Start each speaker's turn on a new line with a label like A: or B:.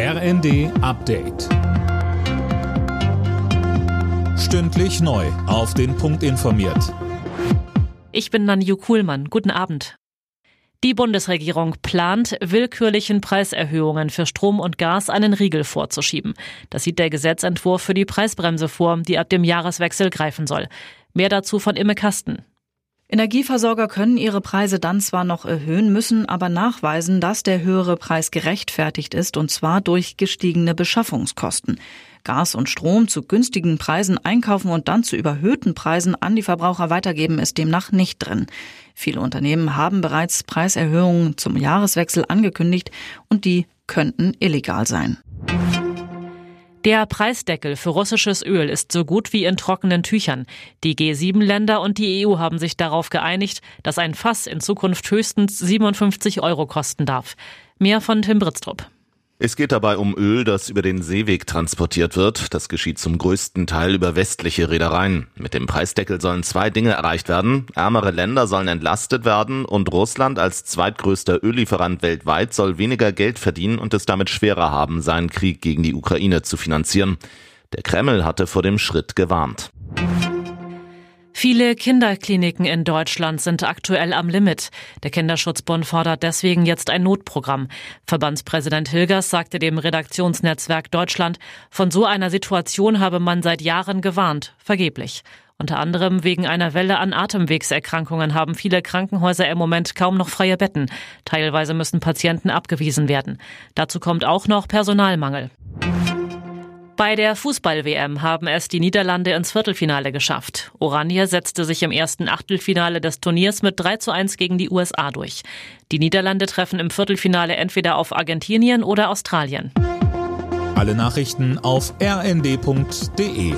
A: RND Update. Stündlich neu. Auf den Punkt informiert.
B: Ich bin Nanju Kuhlmann. Guten Abend. Die Bundesregierung plant, willkürlichen Preiserhöhungen für Strom und Gas einen Riegel vorzuschieben. Das sieht der Gesetzentwurf für die Preisbremse vor, die ab dem Jahreswechsel greifen soll. Mehr dazu von Imme Kasten.
C: Energieversorger können ihre Preise dann zwar noch erhöhen, müssen aber nachweisen, dass der höhere Preis gerechtfertigt ist, und zwar durch gestiegene Beschaffungskosten. Gas und Strom zu günstigen Preisen einkaufen und dann zu überhöhten Preisen an die Verbraucher weitergeben, ist demnach nicht drin. Viele Unternehmen haben bereits Preiserhöhungen zum Jahreswechsel angekündigt und die könnten illegal sein.
B: Der Preisdeckel für russisches Öl ist so gut wie in trockenen Tüchern. Die G7-Länder und die EU haben sich darauf geeinigt, dass ein Fass in Zukunft höchstens 57 Euro kosten darf. Mehr von Tim Britztrup.
D: Es geht dabei um Öl, das über den Seeweg transportiert wird. Das geschieht zum größten Teil über westliche Reedereien. Mit dem Preisdeckel sollen zwei Dinge erreicht werden. Ärmere Länder sollen entlastet werden und Russland als zweitgrößter Öllieferant weltweit soll weniger Geld verdienen und es damit schwerer haben, seinen Krieg gegen die Ukraine zu finanzieren. Der Kreml hatte vor dem Schritt gewarnt.
B: Viele Kinderkliniken in Deutschland sind aktuell am Limit. Der Kinderschutzbund fordert deswegen jetzt ein Notprogramm. Verbandspräsident Hilgers sagte dem Redaktionsnetzwerk Deutschland, von so einer Situation habe man seit Jahren gewarnt, vergeblich. Unter anderem wegen einer Welle an Atemwegserkrankungen haben viele Krankenhäuser im Moment kaum noch freie Betten. Teilweise müssen Patienten abgewiesen werden. Dazu kommt auch noch Personalmangel. Bei der Fußball-WM haben es die Niederlande ins Viertelfinale geschafft. Oranje setzte sich im ersten Achtelfinale des Turniers mit 3 zu 1 gegen die USA durch. Die Niederlande treffen im Viertelfinale entweder auf Argentinien oder Australien.
A: Alle Nachrichten auf rnd.de